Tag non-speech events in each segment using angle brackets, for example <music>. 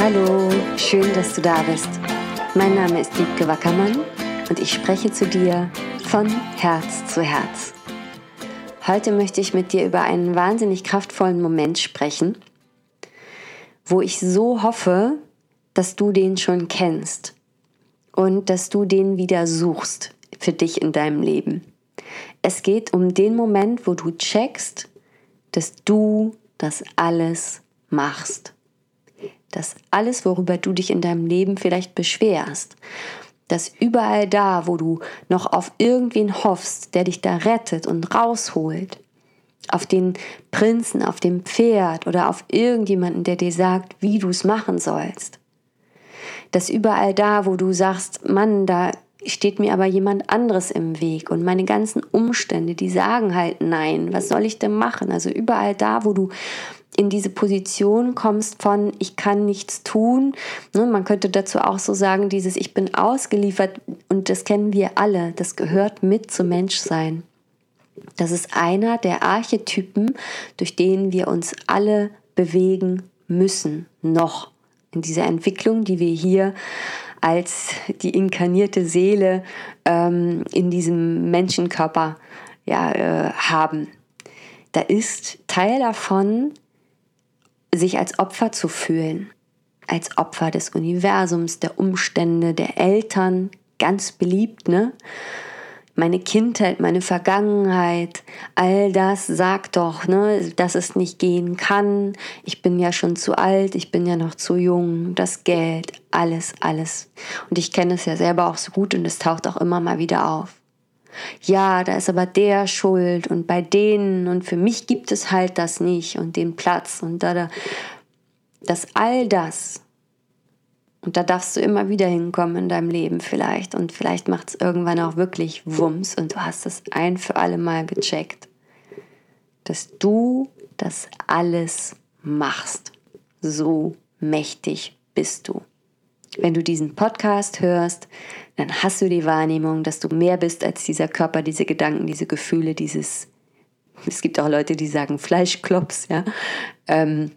Hallo, schön, dass du da bist. Mein Name ist Liebke Wackermann und ich spreche zu dir von Herz zu Herz. Heute möchte ich mit dir über einen wahnsinnig kraftvollen Moment sprechen, wo ich so hoffe, dass du den schon kennst und dass du den wieder suchst für dich in deinem Leben. Es geht um den Moment, wo du checkst, dass du das alles machst. Dass alles, worüber du dich in deinem Leben vielleicht beschwerst, dass überall da, wo du noch auf irgendwen hoffst, der dich da rettet und rausholt, auf den Prinzen, auf dem Pferd oder auf irgendjemanden, der dir sagt, wie du es machen sollst. Dass überall da, wo du sagst, Mann, da steht mir aber jemand anderes im Weg und meine ganzen Umstände, die sagen halt nein, was soll ich denn machen? Also überall da, wo du in diese Position kommst von ich kann nichts tun. Ne, man könnte dazu auch so sagen, dieses ich bin ausgeliefert und das kennen wir alle, das gehört mit zum Menschsein. Das ist einer der Archetypen, durch den wir uns alle bewegen müssen, noch in dieser Entwicklung, die wir hier als die inkarnierte Seele ähm, in diesem Menschenkörper ja, äh, haben. Da ist Teil davon, sich als Opfer zu fühlen, als Opfer des Universums, der Umstände, der Eltern, ganz beliebt, ne? meine Kindheit, meine Vergangenheit, all das sagt doch, ne, dass es nicht gehen kann. Ich bin ja schon zu alt, ich bin ja noch zu jung, das Geld, alles, alles. Und ich kenne es ja selber auch so gut und es taucht auch immer mal wieder auf. Ja, da ist aber der schuld und bei denen und für mich gibt es halt das nicht und den Platz und da, da, dass all das und da darfst du immer wieder hinkommen in deinem Leben vielleicht. Und vielleicht macht es irgendwann auch wirklich Wumms und du hast es ein für alle Mal gecheckt, dass du das alles machst. So mächtig bist du. Wenn du diesen Podcast hörst, dann hast du die Wahrnehmung, dass du mehr bist als dieser Körper, diese Gedanken, diese Gefühle, dieses, es gibt auch Leute, die sagen Fleischklops, ja. Ähm,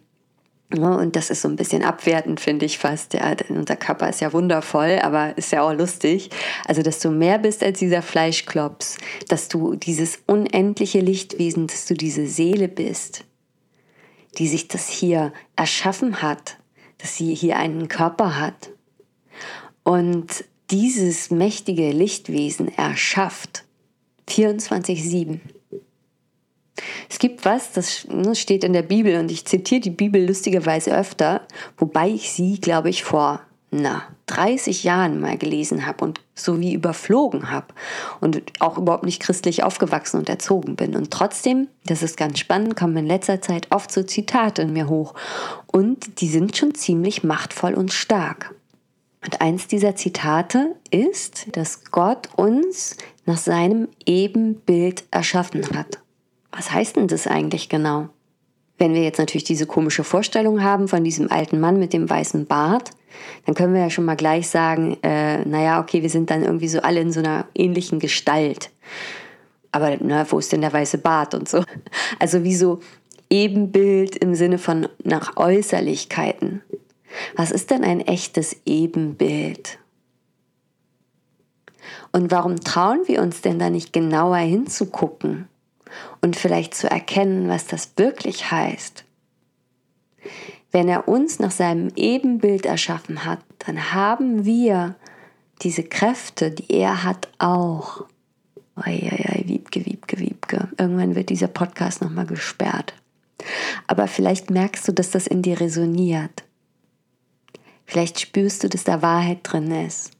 Ne, und das ist so ein bisschen abwertend, finde ich fast. Ja, unser Körper ist ja wundervoll, aber ist ja auch lustig. Also, dass du mehr bist als dieser Fleischklops, dass du dieses unendliche Lichtwesen, dass du diese Seele bist, die sich das hier erschaffen hat, dass sie hier einen Körper hat. Und dieses mächtige Lichtwesen erschafft 24-7. Es gibt was, das ne, steht in der Bibel und ich zitiere die Bibel lustigerweise öfter, wobei ich sie, glaube ich, vor na, 30 Jahren mal gelesen habe und so wie überflogen habe und auch überhaupt nicht christlich aufgewachsen und erzogen bin. Und trotzdem, das ist ganz spannend, kommen in letzter Zeit oft so Zitate in mir hoch. Und die sind schon ziemlich machtvoll und stark. Und eins dieser Zitate ist, dass Gott uns nach seinem Ebenbild erschaffen hat. Was heißt denn das eigentlich genau? Wenn wir jetzt natürlich diese komische Vorstellung haben von diesem alten Mann mit dem weißen Bart, dann können wir ja schon mal gleich sagen, äh, naja, okay, wir sind dann irgendwie so alle in so einer ähnlichen Gestalt. Aber na, wo ist denn der weiße Bart und so? Also wie so Ebenbild im Sinne von nach Äußerlichkeiten. Was ist denn ein echtes Ebenbild? Und warum trauen wir uns denn da nicht genauer hinzugucken? und vielleicht zu erkennen, was das wirklich heißt. Wenn er uns nach seinem Ebenbild erschaffen hat, dann haben wir diese Kräfte, die er hat, auch. Eieiei, Wiebke, Wiebke, Wiebke. Irgendwann wird dieser Podcast nochmal gesperrt. Aber vielleicht merkst du, dass das in dir resoniert. Vielleicht spürst du, dass da Wahrheit drin ist.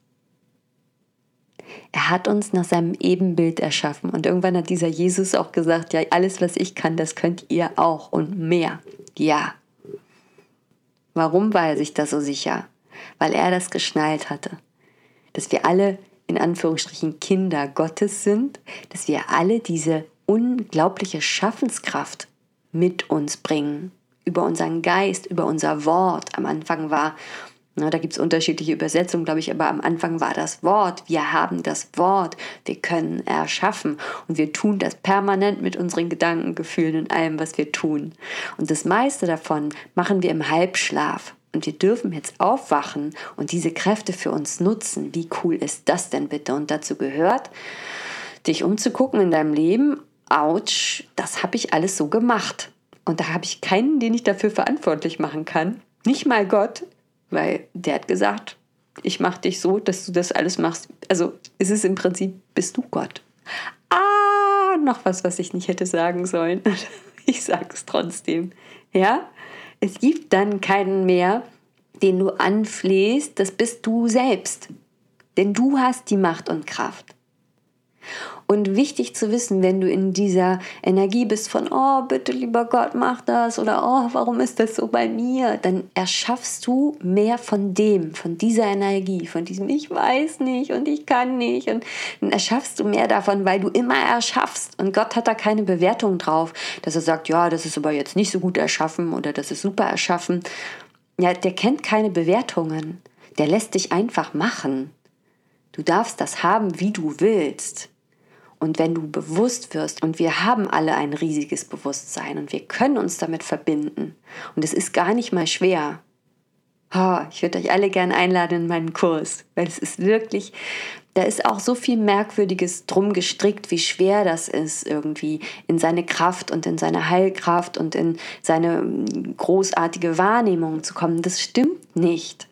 Er hat uns nach seinem Ebenbild erschaffen. Und irgendwann hat dieser Jesus auch gesagt, ja, alles, was ich kann, das könnt ihr auch und mehr. Ja. Warum war er sich da so sicher? Weil er das geschnallt hatte. Dass wir alle in Anführungsstrichen Kinder Gottes sind, dass wir alle diese unglaubliche Schaffenskraft mit uns bringen. Über unseren Geist, über unser Wort. Am Anfang war na, da gibt es unterschiedliche Übersetzungen, glaube ich, aber am Anfang war das Wort. Wir haben das Wort. Wir können erschaffen. Und wir tun das permanent mit unseren Gedanken, Gefühlen und allem, was wir tun. Und das meiste davon machen wir im Halbschlaf. und wir dürfen jetzt aufwachen und diese Kräfte für uns nutzen. Wie cool ist das denn bitte? Und dazu gehört, dich umzugucken in deinem Leben. Autsch, das habe ich alles so gemacht. Und da habe ich keinen, den ich dafür verantwortlich machen kann. Nicht mal Gott, weil der hat gesagt, ich mache dich so, dass du das alles machst. Also ist es im Prinzip, bist du Gott. Ah, noch was, was ich nicht hätte sagen sollen. <laughs> Ich sage es trotzdem. Ja, es gibt dann keinen mehr, den du anflehst, das bist du selbst. Denn du hast die Macht und Kraft. Und wichtig zu wissen, wenn du in dieser Energie bist von, oh, bitte lieber Gott, mach das oder oh, warum ist das so bei mir, dann erschaffst du mehr von dem, von dieser Energie, von diesem Ich weiß nicht und ich kann nicht. Und dann erschaffst du mehr davon, weil du immer erschaffst. Und Gott hat da keine Bewertung drauf, dass er sagt, ja, das ist aber jetzt nicht so gut erschaffen oder das ist super erschaffen. Ja, der kennt keine Bewertungen. Der lässt dich einfach machen. Du darfst das haben, wie du willst. Und wenn du bewusst wirst, und wir haben alle ein riesiges Bewusstsein und wir können uns damit verbinden, und es ist gar nicht mal schwer. Oh, ich würde euch alle gerne einladen in meinen Kurs, weil es ist wirklich, da ist auch so viel Merkwürdiges drum gestrickt, wie schwer das ist, irgendwie in seine Kraft und in seine Heilkraft und in seine hm, großartige Wahrnehmung zu kommen. Das stimmt nicht.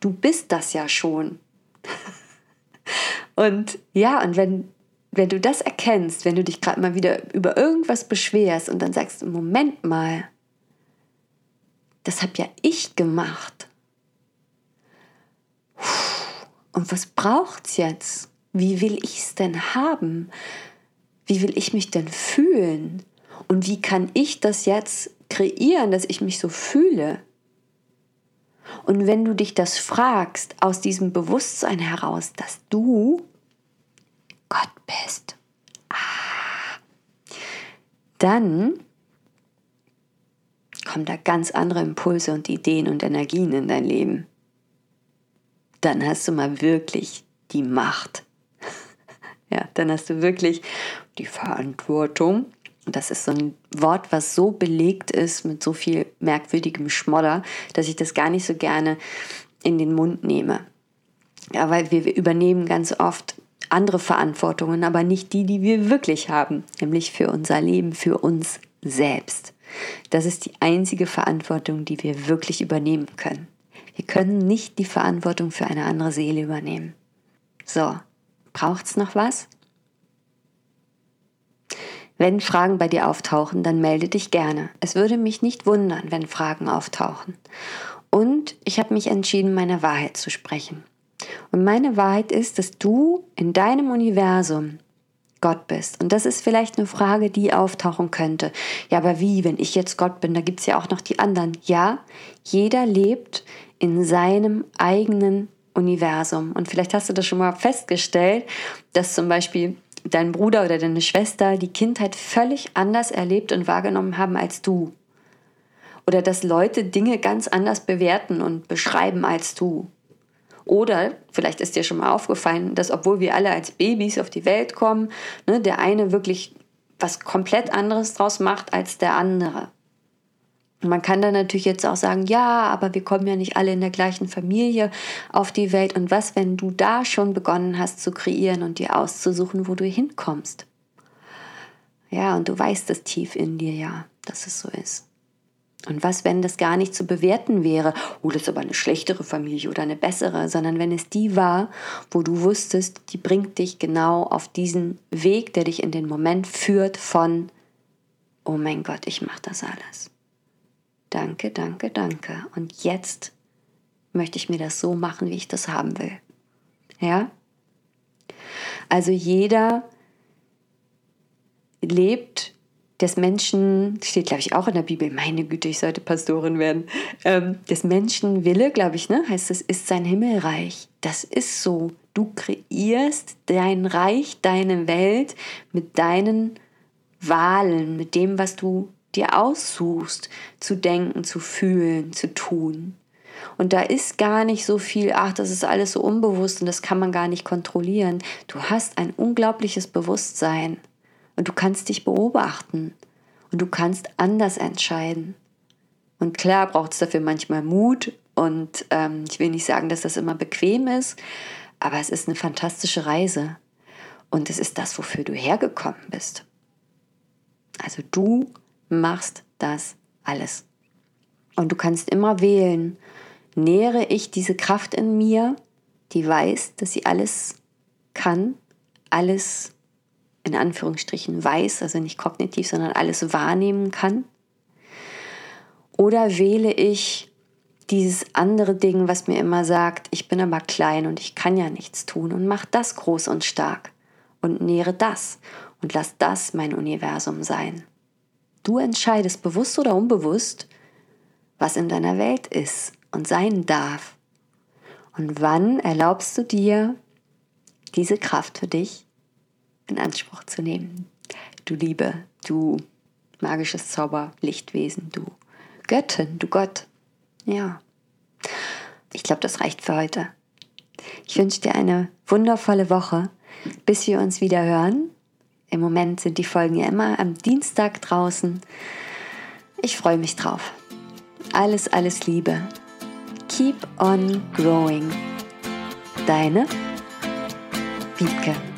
Du bist das ja schon. <laughs> und ja, und wenn wenn du das erkennst, wenn du dich gerade mal wieder über irgendwas beschwerst und dann sagst, Moment mal, das habe ja ich gemacht. Und was braucht's jetzt? Wie will ich es denn haben? Wie will ich mich denn fühlen? Und wie kann ich das jetzt kreieren, dass ich mich so fühle? Und wenn du dich das fragst aus diesem Bewusstsein heraus, dass du Gott bist, ah, dann kommen da ganz andere Impulse und Ideen und Energien in dein Leben. Dann hast du mal wirklich die Macht. <laughs> ja, dann hast du wirklich die Verantwortung. Und das ist so ein Wort, was so belegt ist mit so viel merkwürdigem Schmodder, dass ich das gar nicht so gerne in den Mund nehme. Ja, weil wir übernehmen ganz oft andere Verantwortungen, aber nicht die, die wir wirklich haben, nämlich für unser Leben, für uns selbst. Das ist die einzige Verantwortung, die wir wirklich übernehmen können. Wir können nicht die Verantwortung für eine andere Seele übernehmen. So, braucht's noch was? Wenn Fragen bei dir auftauchen, dann melde dich gerne. Es würde mich nicht wundern, wenn Fragen auftauchen. Und ich habe mich entschieden, meine Wahrheit zu sprechen. Und meine Wahrheit ist, dass du in deinem Universum Gott bist. Und das ist vielleicht eine Frage, die auftauchen könnte. Ja, aber wie, wenn ich jetzt Gott bin? Da gibt es ja auch noch die anderen. Ja, jeder lebt in seinem eigenen Universum. Und vielleicht hast du das schon mal festgestellt, dass zum Beispiel dein Bruder oder deine Schwester die Kindheit völlig anders erlebt und wahrgenommen haben als du. Oder dass Leute Dinge ganz anders bewerten und beschreiben als du. Oder vielleicht ist dir schon mal aufgefallen, dass obwohl wir alle als Babys auf die Welt kommen, ne, der eine wirklich was komplett anderes draus macht als der andere. Man kann dann natürlich jetzt auch sagen, ja, aber wir kommen ja nicht alle in der gleichen Familie auf die Welt. Und was, wenn du da schon begonnen hast zu kreieren und dir auszusuchen, wo du hinkommst? Ja, und du weißt es tief in dir ja, dass es so ist. Und was, wenn das gar nicht zu bewerten wäre, oh, das ist aber eine schlechtere Familie oder eine bessere, sondern wenn es die war, wo du wusstest, die bringt dich genau auf diesen Weg, der dich in den Moment führt von, oh mein Gott, ich mache das alles. Danke, danke, danke. Und jetzt möchte ich mir das so machen, wie ich das haben will. Ja? Also jeder lebt des Menschen, steht glaube ich auch in der Bibel, meine Güte, ich sollte Pastorin werden, ähm, des Menschen Wille, glaube ich, ne, heißt es, ist sein Himmelreich. Das ist so. Du kreierst dein Reich, deine Welt mit deinen Wahlen, mit dem, was du dir aussuchst, zu denken, zu fühlen, zu tun. Und da ist gar nicht so viel, ach, das ist alles so unbewusst und das kann man gar nicht kontrollieren. Du hast ein unglaubliches Bewusstsein. Und du kannst dich beobachten und du kannst anders entscheiden. Und klar braucht es dafür manchmal Mut Und ähm, ich will nicht sagen, dass das immer bequem ist, aber es ist eine fantastische Reise. Und es ist das, wofür du hergekommen bist. Also du machst das alles. Und du kannst immer wählen, nähere ich diese Kraft in mir, die weiß, dass sie alles kann, alles in Anführungsstrichen weiß, also nicht kognitiv, sondern alles wahrnehmen kann? Oder wähle ich dieses andere Ding, was mir immer sagt, ich bin aber klein und ich kann ja nichts tun und mach das groß und stark und nähere das und lass das mein Universum sein. Du entscheidest bewusst oder unbewusst, was in deiner Welt ist und sein darf. Und wann erlaubst du dir, diese Kraft für dich in Anspruch zu nehmen? Du Liebe, du magisches Zauber, Lichtwesen, du Göttin, du Gott. Ja. Ich glaube, das reicht für heute. Ich wünsche dir eine wundervolle Woche, bis wir uns wieder hören. Im Moment sind die Folgen ja immer am Dienstag draußen. Ich freue mich drauf. Alles, alles Liebe. Keep on growing. Deine Wiebke.